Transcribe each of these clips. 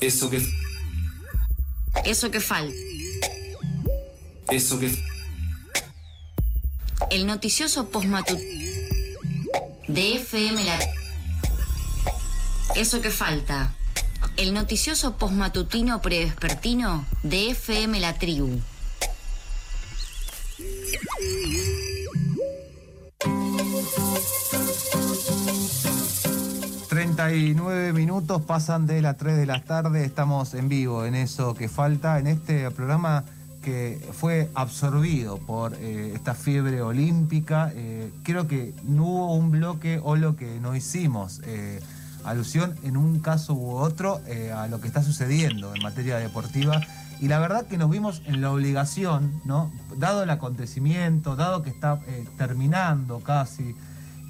Eso que. Eso que falta. Eso que. El noticioso postmatut de FM La. Eso que falta. El noticioso postmatutino prevespertino de FM La Tribu. 39 minutos pasan de las 3 de la tarde, estamos en vivo en eso que falta, en este programa que fue absorbido por eh, esta fiebre olímpica. Eh, creo que no hubo un bloque o lo que no hicimos. Eh, alusión en un caso u otro a lo que está sucediendo en materia deportiva. Y la verdad que nos vimos en la obligación. Dado el acontecimiento, dado que está terminando casi,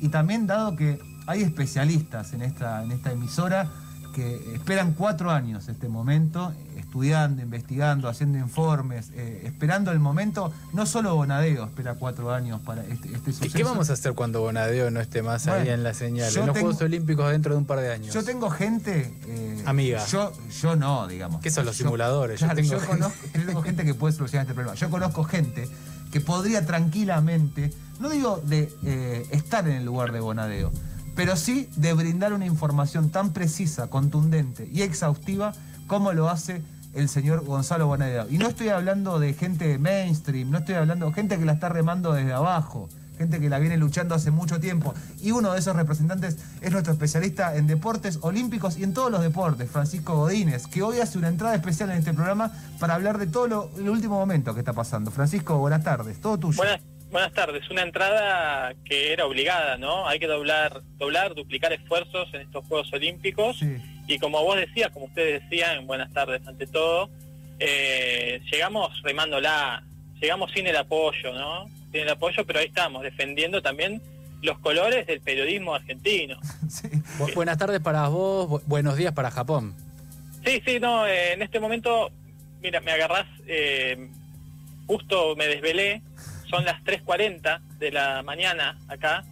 y también dado que hay especialistas en esta, en esta emisora que esperan cuatro años este momento, estudiando, investigando, haciendo informes, eh, esperando el momento. No solo Bonadeo espera cuatro años para este, este suceso. ¿Y qué vamos a hacer cuando Bonadeo no esté más ahí en la señal? En los Juegos Olímpicos dentro de un par de años. Yo tengo gente... Eh, Amiga. Yo, yo no, digamos. ¿Qué son los simuladores? yo, tengo, tengo gente que puede solucionar este problema. Yo conozco gente que podría tranquilamente, no digo de eh, estar en el lugar de Bonadeo, pero sí de brindar una información tan precisa, contundente y exhaustiva como lo hace el señor Gonzalo Bonadeo. Y no estoy hablando de gente mainstream, no estoy hablando de gente que la está remando desde abajo, gente que la viene luchando hace mucho tiempo. Y uno de esos representantes es nuestro especialista en deportes olímpicos y en todos los deportes, Francisco Godínez, que hoy hace una entrada especial en este programa para hablar de todo lo, el último momento que está pasando. Francisco, buenas tardes, todo tuyo. Buenas tardes. Una entrada que era obligada, ¿no? Hay que doblar, doblar, duplicar esfuerzos en estos Juegos Olímpicos. Y como vos decías, como ustedes decían, buenas tardes ante todo, eh, llegamos remándola, llegamos sin el apoyo, ¿no? Sin el apoyo, pero ahí estamos, defendiendo también los colores del periodismo argentino. Buenas tardes para vos, buenos días para Japón. Sí, sí, no, eh, en este momento, mira, me agarrás, eh, justo me desvelé, son las 3.40 de la mañana acá.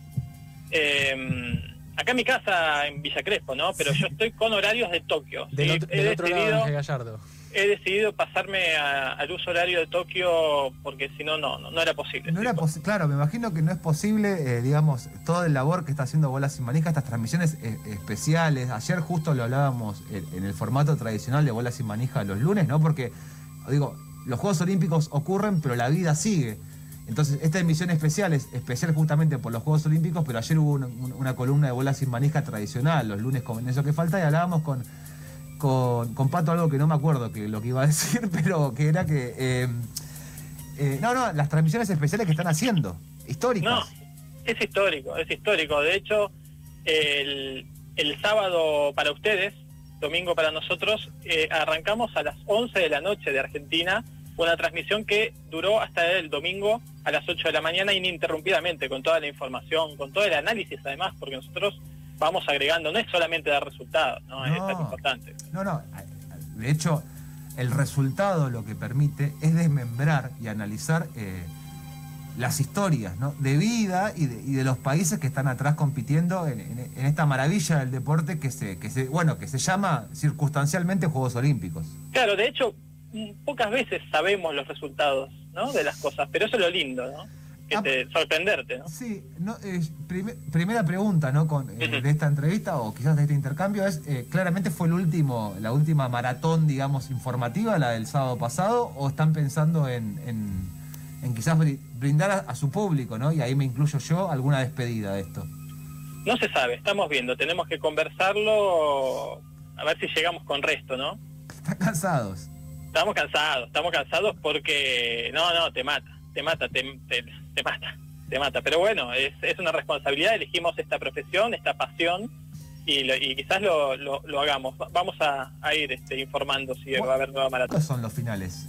Em, acá en mi casa en Villa Crespo, ¿no? Pero yo estoy con horarios de Tokio. Del, otro, he decidido, lado de Gallardo. He decidido pasarme al uso horario de Tokio porque si no, no, no era posible. No era claro, me imagino que no es posible, eh, digamos, todo el labor que está haciendo Bolas Sin Manija, estas transmisiones eh, especiales. Ayer justo lo hablábamos en, en el formato tradicional de Bolas Sin Manija los lunes, ¿no? Porque, digo, los Juegos Olímpicos ocurren, pero la vida sigue. Entonces, esta emisión especial es especial justamente por los Juegos Olímpicos, pero ayer hubo una, columna de bola sin manija tradicional, los lunes con eso que falta, y hablábamos con, con, Pato algo que no me acuerdo que lo que iba a decir, pero que era que. Eh, eh, no, no, las transmisiones especiales que están haciendo, históricas. No, es histórico, es histórico. De hecho, el, sábado para ustedes, domingo para nosotros, eh, arrancamos a las 11 de la noche de Argentina una transmisión que duró hasta el domingo a las 8 de la mañana ininterrumpidamente, con toda la información, con todo el análisis además, porque nosotros vamos agregando, no es solamente dar resultados, ¿no? es importante. No, no, de hecho, el resultado lo que permite es desmembrar y analizar eh, las historias ¿no? de vida y de, los países que están atrás compitiendo en, en, esta maravilla del deporte que se, que se, bueno, que se llama circunstancialmente Juegos Olímpicos. Claro, de hecho, pocas veces sabemos los resultados ¿no? de las cosas, pero eso es lo lindo, ¿no? Que ah, te, sorprenderte, ¿no? Sí, no, primera pregunta, ¿no? Con, eh, de esta entrevista o quizás de este intercambio es, eh, claramente fue el último, la última maratón, digamos, informativa, la del sábado pasado, o están pensando en, en, quizás brindar a, su público, ¿no? Y ahí me incluyo yo, alguna despedida de esto. No se sabe, estamos viendo, tenemos que conversarlo, a ver si llegamos con resto, ¿no? Están cansados. Estamos cansados, estamos cansados porque no, no, te mata, te mata, te, te, mata, te mata. Pero bueno, es, es, una responsabilidad, elegimos esta profesión, esta pasión y, y quizás lo, lo, hagamos. Vamos a, ir este, informando si va a haber nueva maratón. ¿Cuáles son los finales?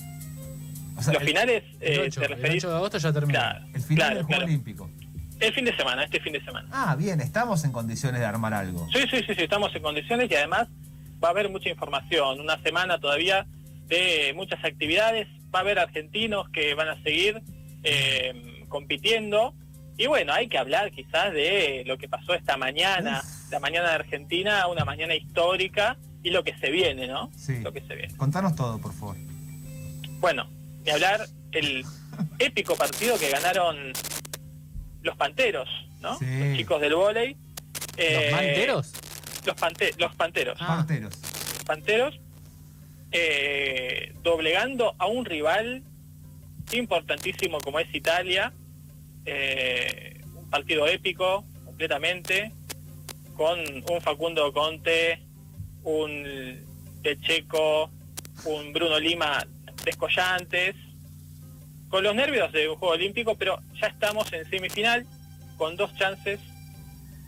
los finales, el 8, eh, de agosto ya termina. el final del Juego Olímpico. El fin de semana, este fin de semana. Ah, bien, estamos en condiciones de armar algo. Sí, sí, sí, sí, estamos en condiciones y además va a haber mucha información. Una semana todavía de muchas actividades. Va a haber argentinos que van a seguir eh, compitiendo. Y bueno, hay que hablar quizás de lo que pasó esta mañana, la mañana de Argentina, una mañana histórica y lo que se viene, ¿no? Sí. Lo que se viene. Contanos todo, por favor. Bueno, de hablar el épico partido que ganaron los Panteros, ¿no? Sí. Los chicos del vóley. Eh, ¿Los manteros? Los, pante- los Panteros. Ah. Parteros. Panteros, eh, doblegando a un rival importantísimo como es Italia, eh, un partido épico completamente, con un Facundo Conte, un De Checo, un Bruno Lima descollantes, con los nervios de un juego olímpico, pero ya estamos en semifinal con dos chances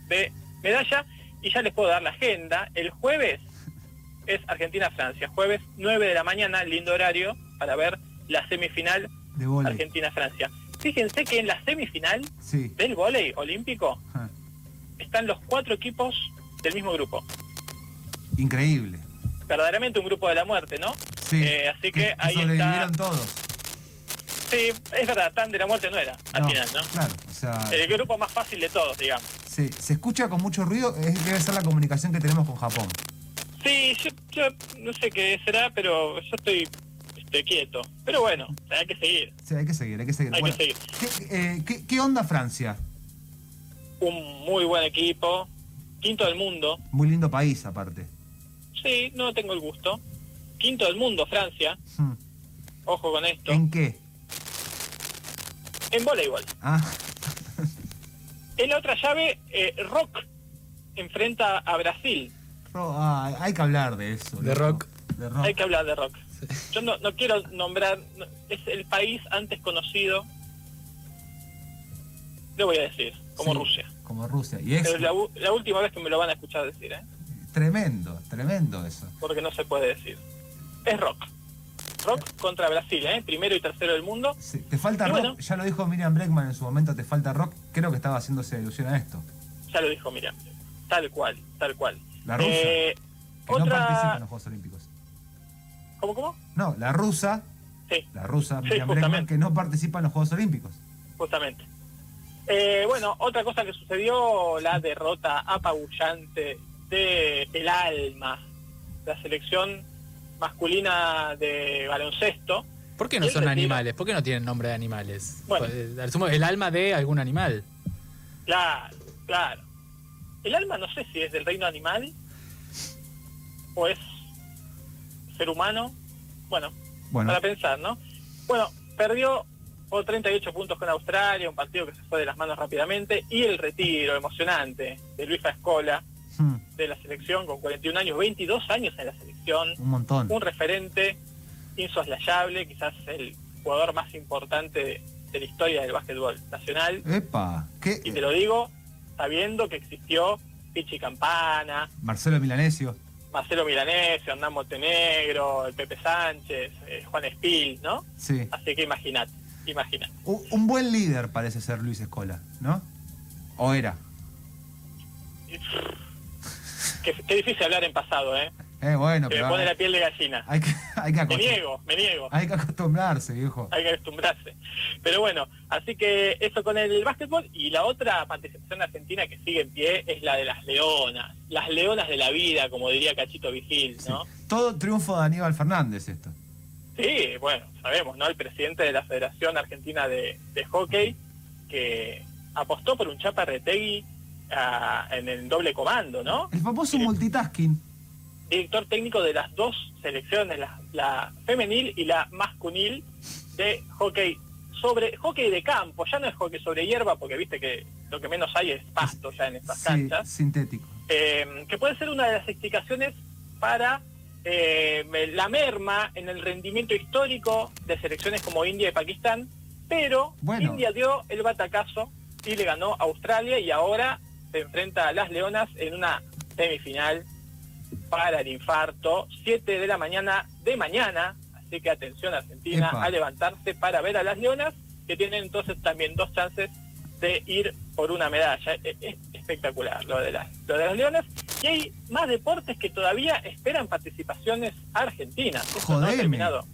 de medalla y ya les puedo dar la agenda. El jueves es Argentina-Francia. Jueves 9 de la mañana, lindo horario para ver la semifinal De. Argentina-Francia. Fíjense que en la semifinal Sí. del vóley olímpico Ah, están los cuatro equipos del mismo grupo. Increíble. Verdaderamente un grupo de la muerte, ¿no? Sí. Eh, así que ahí sobrevivieron está. todos. Sí, es verdad, tan de la muerte no era al No, final, ¿no? Claro, o sea, El grupo más fácil de todos, digamos. sí, se escucha con mucho ruido, es, debe ser la comunicación que tenemos con Japón. Sí, yo, yo no sé qué será, pero yo estoy, estoy quieto. Pero bueno, hay que seguir, Sí, hay que seguir, hay que seguir. hay Bueno, que seguir. ¿qué, eh, qué- qué onda Francia? Un muy buen equipo, quinto del mundo. Muy lindo país, aparte. Sí, no tengo el gusto. Quinto del mundo, Francia. Hmm. Ojo con esto. ¿En qué? En voleibol. Ah, En la otra llave, eh, Rock enfrenta a Brasil. Ah, hay que hablar de eso. De rock. De rock. Hay que hablar de Rock. Yo no, no quiero nombrar, no- es el país antes conocido, le voy a decir, como Sí, Rusia. Como Rusia. Y es Pero es la, última vez que me lo van a escuchar decir, ¿eh? tremendo, tremendo eso. porque no se puede decir. Es Rock. Rock contra Brasil, ¿eh? Primero y tercero del mundo. Sí, te falta Y rock, bueno. ya lo dijo Miriam Breckman en su momento, te falta rock. Creo que estaba haciéndose alusión a esto. Ya lo dijo Miriam. Tal cual, tal cual. La rusa, Eh, que no participa en los Juegos Olímpicos. ¿Cómo, cómo? No, la rusa, Sí, la rusa Sí, Miriam Breckman, que no participa en los Juegos Olímpicos. justamente. Eh, bueno, otra cosa que sucedió, la derrota apabullante de el alma, la selección masculina de baloncesto. ¿Por qué no ¿Quién son retira? animales? ¿Por qué no tienen nombre de animales? Bueno. Pues, el alma de algún animal. Claro, claro. El alma no sé si es del reino animal o es ser humano. Bueno, Bueno, para pensar, ¿no? Bueno, perdió por 38 puntos con Australia, un partido que se fue de las manos rápidamente, y el retiro emocionante de Luis Escola hmm, de la selección con 41 años, 22 años en la selección, un montón. un referente insoslayable, quizás el jugador más importante de, de la historia del básquetbol nacional, Epa, ¿qué? y te lo digo sabiendo que existió Pichi Campana, Marcelo Milanesio. Marcelo Milanese, Hernán Montenegro, el Pepe Sánchez, eh, Juan Espil, ¿no? Sí. Así que imagínate, imagínate. Un buen líder parece ser Luis Escola, ¿no? ¿O era? Qué, qué difícil hablar en pasado, ¿eh? Eh, bueno, Se me pero pone la piel de gallina. hay que, hay, que Me niego, me niego. hay que acostumbrarse, viejo. Hay que acostumbrarse. Pero bueno, así que eso con el básquetbol. Y la otra participación argentina que sigue en pie es la de las leonas. Las leonas de la vida, como diría Cachito Vigil, ¿no? Sí. Todo triunfo de Aníbal Fernández esto. Sí, bueno, sabemos, ¿no? El presidente de la Federación Argentina de, de Hockey, que apostó por un Chapa Retegui ah, en el doble comando, ¿no? El famoso multitasking. Director técnico de las dos selecciones, la, la femenil y la masculil de hockey sobre hockey de campo, ya no es hockey sobre hierba, porque viste que lo que menos hay es pasto ya en estas Sí, canchas. sintético. eh, que puede ser una de las explicaciones para eh, la merma en el rendimiento histórico de selecciones como India y Pakistán, pero Bueno. India dio el batacazo y le ganó a Australia y ahora se enfrenta a las Leonas en una semifinal para el infarto, 7 de la mañana de mañana, así que atención Argentina Epa. a levantarse para ver a las Leonas, que tienen entonces también dos chances de ir por una medalla. Es, es espectacular lo de, las, lo de las Leonas. Y hay más deportes que todavía esperan participaciones argentinas. Esto no ha terminado.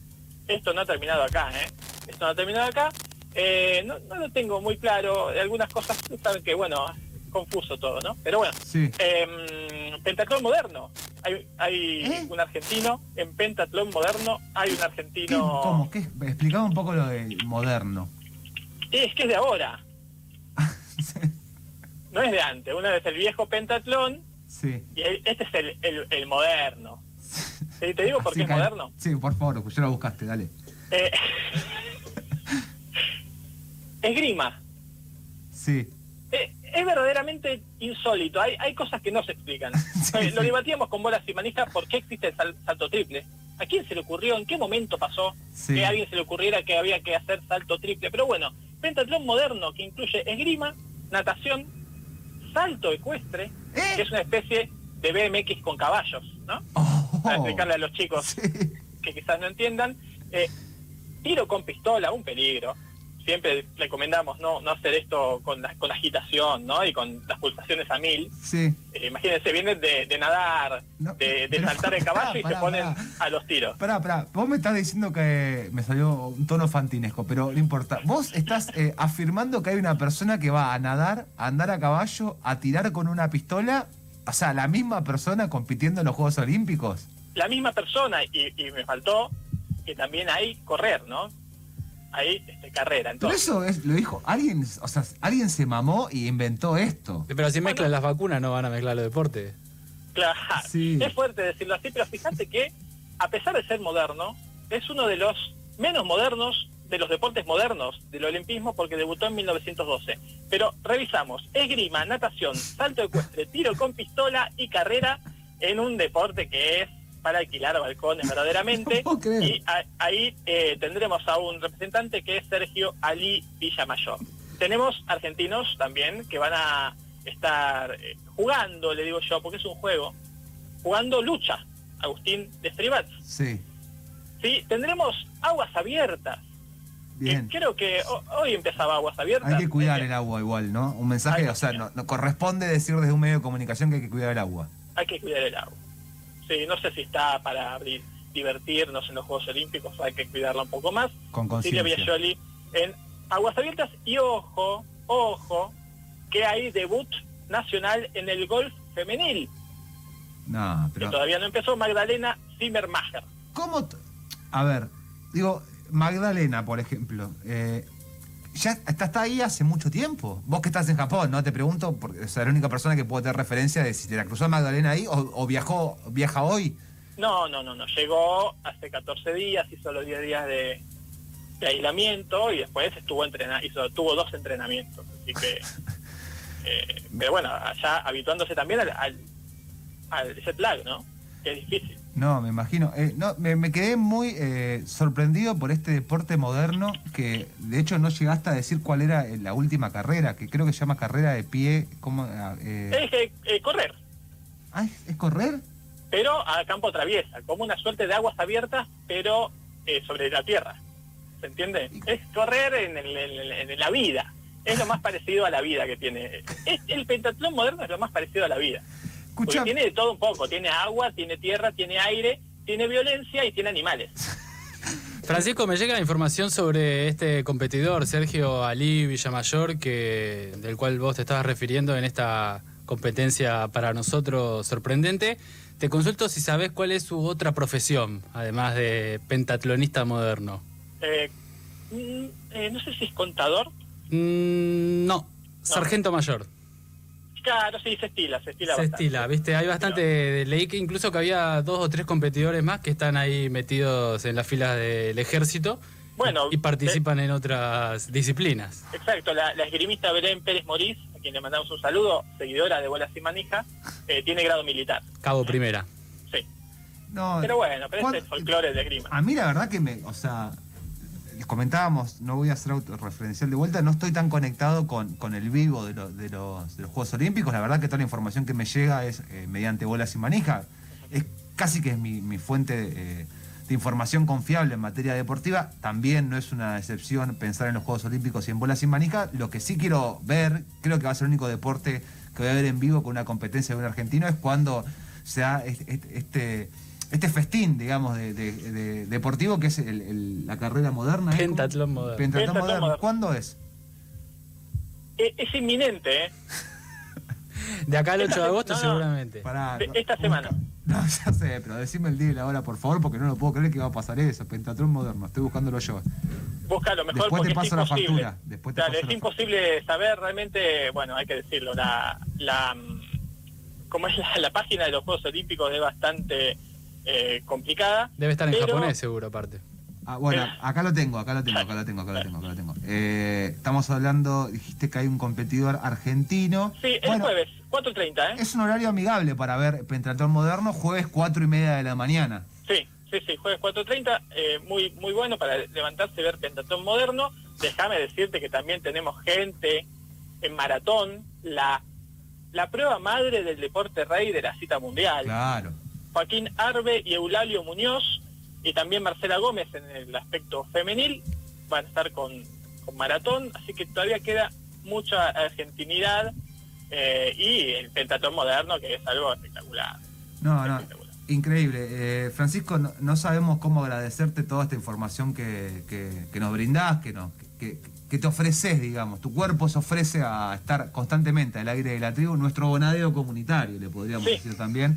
Esto no ha terminado acá, ¿eh? Esto no ha terminado acá. Eh, no, no lo tengo muy claro. Algunas cosas, saben que, bueno, confuso todo, ¿no? Pero bueno, Sí. eh, Pentaclón moderno. Hay, hay ¿Eh? un argentino en pentatlón moderno, hay un argentino... ¿Cómo? ¿Qué? Explicame un poco lo de moderno. Es que es de ahora. No es de antes. Una vez el viejo pentatlón sí. y este es el, el, moderno. ¿Te digo por qué es moderno? Sí, por favor, pues ya lo buscaste, dale. Eh, esgrima. Sí. Eh, es verdaderamente insólito. Hay, hay cosas que no se explican. Lo debatíamos con bolas y manijas por qué existe el salto triple. ¿A quién se le ocurrió? ¿En qué momento pasó que a alguien se le ocurriera que había que hacer salto triple? Pero bueno, pentatlón moderno que incluye esgrima, natación, salto ecuestre, ¿Eh? que es una especie de BMX con caballos, ¿no? Oh. Para explicarle a los chicos que quizás no entiendan. Eh, tiro con pistola, un peligro siempre recomendamos no, no hacer esto con la, con agitación, ¿no? Y con las pulsaciones a mil. Sí. Eh, imagínense, vienen de, nadar, de, saltar el caballo y se ponen a los tiros. Espera, espera, vos me estás diciendo que me salió un tono fantinesco, pero no importa. Vos estás eh, afirmando que hay una persona que va a nadar, a andar a caballo, a tirar con una pistola, o sea, la misma persona compitiendo en los Juegos Olímpicos. La misma persona, y, y me faltó que también hay correr, ¿no? Ahí este, carrera. Entonces, Pero eso es, lo dijo alguien, o sea, alguien se mamó y inventó esto. Pero si mezclan las vacunas no van a mezclar los deportes. Claro, es fuerte decirlo así, pero fíjate que a pesar de ser moderno, es uno de los menos modernos de los deportes modernos del olimpismo porque debutó en 1912. Pero revisamos, esgrima, natación, salto ecuestre, tiro con pistola y carrera en un deporte que es para alquilar balcones verdaderamente. y ahí eh, tendremos a un representante que es Sergio Ali Villamayor. Tenemos argentinos también que van a estar eh, jugando, le digo yo, porque es un juego, jugando lucha, Agustín de Stribats. Sí. Sí, tendremos aguas abiertas. Bien. creo que hoy empezaba aguas abiertas. Hay que cuidar el agua igual, ¿no? Un mensaje, o sea, no, no corresponde decir desde un medio de comunicación que hay que cuidar el agua. Hay que cuidar el agua. Sí, no sé si está para divertirnos en los Juegos Olímpicos, hay que cuidarla un poco más. Con Silvia Biagioli en Aguas Abiertas y ojo, ojo, que hay debut nacional en el golf femenil. No, pero... Que todavía no empezó Magdalena Zimmermacher. ¿Cómo? A ver, digo, Magdalena, por ejemplo, eh, ya está, ahí hace mucho tiempo. Vos que estás en Japón, ¿no? Te pregunto, porque es la única persona que puede tener referencia de si te la cruzó Magdalena ahí o, viajó, viaja hoy. No, no, no, no. Llegó hace 14 días, hizo los 10 días de, aislamiento y después estuvo entrenando, hizo, tuvo dos entrenamientos. Así que, eh, pero bueno, allá habituándose también al, al, al jet lag, ¿no? Que es difícil. No, me imagino. Eh, no, me, quedé muy eh, sorprendido por este deporte moderno que de hecho no llegaste a decir cuál era eh, la última carrera, que creo que se llama carrera de pie. ¿cómo, ah, es correr. Ah, ¿es, correr? Pero a campo traviesa, como una suerte de aguas abiertas, pero sobre la tierra. ¿Se entiende? Es correr en, la vida. Es lo más parecido a la vida que tiene. el pentatlón moderno es lo más parecido a la vida tiene de todo un poco, tiene agua, tiene tierra, tiene aire, tiene violencia y tiene animales. Francisco, me llega la información sobre este competidor, Sergio Ali Villamayor, que, del cual vos te estabas refiriendo en esta competencia para nosotros sorprendente. Te consulto si sabes cuál es su otra profesión, además de pentatlonista moderno. Eh, mm, eh, no sé si es contador. Mm, no, sargento mayor. Claro, sí, se estila, se estila. Se estila, viste, hay bastante, leí que incluso que había dos o tres competidores más que están ahí metidos en las filas del ejército. Bueno, y participan en otras disciplinas. Exacto, la, esgrimista Belén Pérez Morís, a quien le mandamos un saludo, seguidora de Bolas y Manija, eh, tiene grado militar. Cabo primera. Sí. No, pero bueno, pero es el folclore de esgrima. A mí la verdad que me, o sea, les comentábamos, no voy a hacer autorreferencial de vuelta, no estoy tan conectado con, el vivo de, los, Juegos Olímpicos. La verdad que toda la información que me llega es eh, mediante bolas y manija. Es casi que es mi, fuente de, información confiable en materia deportiva. También no es una excepción pensar en los Juegos Olímpicos y en bolas y manija. Lo que sí quiero ver, creo que va a ser el único deporte que voy a ver en vivo con una competencia de un argentino, es cuando sea este, este este festín, digamos, de, deportivo que es la carrera moderna. ¿eh? Pentatlón moderno. Pentatlón, moderno. ¿Cuándo es? Eh, es, inminente, ¿eh? de acá al 8 de agosto seguramente. esta semana. No, ya sé, pero decime el día y la hora, por favor, porque no lo puedo creer que va a pasar eso. Pentatron moderno, estoy buscándolo yo. Búscalo mejor Después porque te paso es la factura, después te Dale, paso es la imposible saber realmente, bueno, hay que decirlo, la, la mm, como es la, la página de los Juegos Olímpicos es bastante eh, complicada. Debe estar en pero- japonés seguro, aparte. Ah, bueno, acá lo tengo, acá lo tengo, acá lo tengo, acá lo tengo, acá lo tengo. Eh, estamos hablando, dijiste que hay un competidor argentino. Sí, el Bueno, jueves, 4.30, ¿eh? Es un horario amigable para ver Pentatón Moderno, jueves 4 y media de la mañana. Sí, sí, sí, jueves 4.30, eh, muy muy bueno para levantarse y ver pentatón moderno. Déjame decirte que también tenemos gente en maratón, la, la prueba madre del deporte rey de la cita mundial. Claro. Joaquín Arbe y Eulalio Muñoz y también Marcela Gómez en el aspecto femenil van a estar con, con maratón, así que todavía queda mucha argentinidad eh, y el pentatón moderno que es algo espectacular. No, no, espectacular. increíble. Eh, Francisco, no, no sabemos cómo agradecerte toda esta información que, que- que nos brindás, que, nos, que, que te ofreces, digamos. Tu cuerpo se ofrece a estar constantemente al aire de la tribu, nuestro bonadeo comunitario, le podríamos Sí. decir también.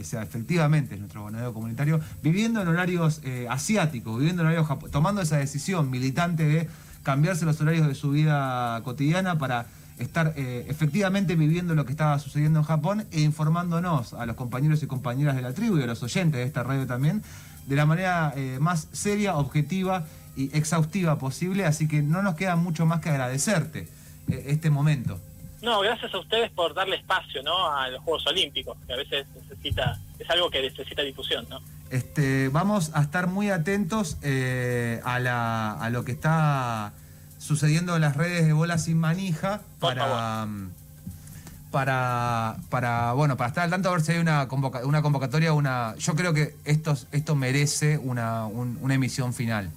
O sea, efectivamente es nuestro bonadeo comunitario, viviendo en horarios eh, asiáticos, viviendo en horarios tomando esa decisión militante de cambiarse los horarios de su vida cotidiana para estar eh, efectivamente viviendo lo que estaba sucediendo en Japón e informándonos a los compañeros y compañeras de la tribu y a los oyentes de esta radio también de la manera eh, más seria, objetiva y exhaustiva posible. Así que no nos queda mucho más que agradecerte este momento. No, gracias a ustedes por darle espacio ¿no? a los Juegos Olímpicos, que a veces necesita, es algo que necesita difusión, ¿no? Este, vamos a estar muy atentos eh, a, la, a lo que está sucediendo en las redes de Bola Sin Manija Por para, para, para, bueno, para estar al tanto a ver si hay una, convoca- una convocatoria, una. Yo creo que esto, esto merece una, un- una emisión final.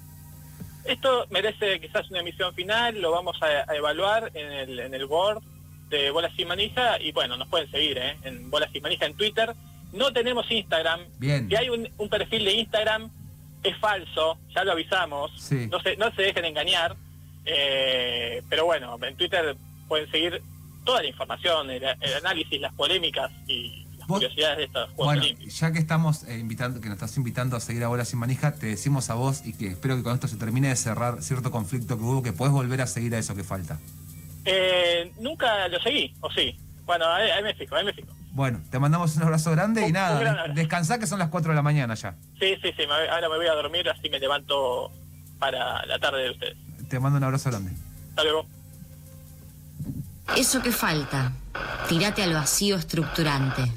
Esto merece quizás una emisión final, lo vamos a, a evaluar en el, en el board de Bolas Sin Manija y bueno, nos pueden seguir ¿eh? en Bolas Sin Manija en Twitter. No tenemos Instagram. Bien. Si hay un, un perfil de Instagram, es falso, ya lo avisamos. Sí. No, se, no se dejen engañar. Eh, pero bueno, en Twitter pueden seguir toda la información, el, el análisis, las polémicas y las Vos- curiosidades de estos Juegos Bueno, Olímpicos. ya que estamos eh, invitando, que nos estás invitando a seguir a Bola Sin Manija, te decimos a vos y que espero que con esto se termine de cerrar cierto conflicto que hubo, que puedes volver a seguir a eso que falta. Eh, nunca lo seguí, o sí. Bueno, ahí, ahí me fijo, ahí me fijo. Bueno, te mandamos un abrazo grande y Un- nada, gran descansá que son las 4 de la mañana ya. Sí, sí, sí, me ahora me voy a dormir, así me levanto para la tarde de ustedes. Te mando un abrazo grande. Hasta luego. Eso que falta. Tírate al vacío estructurante.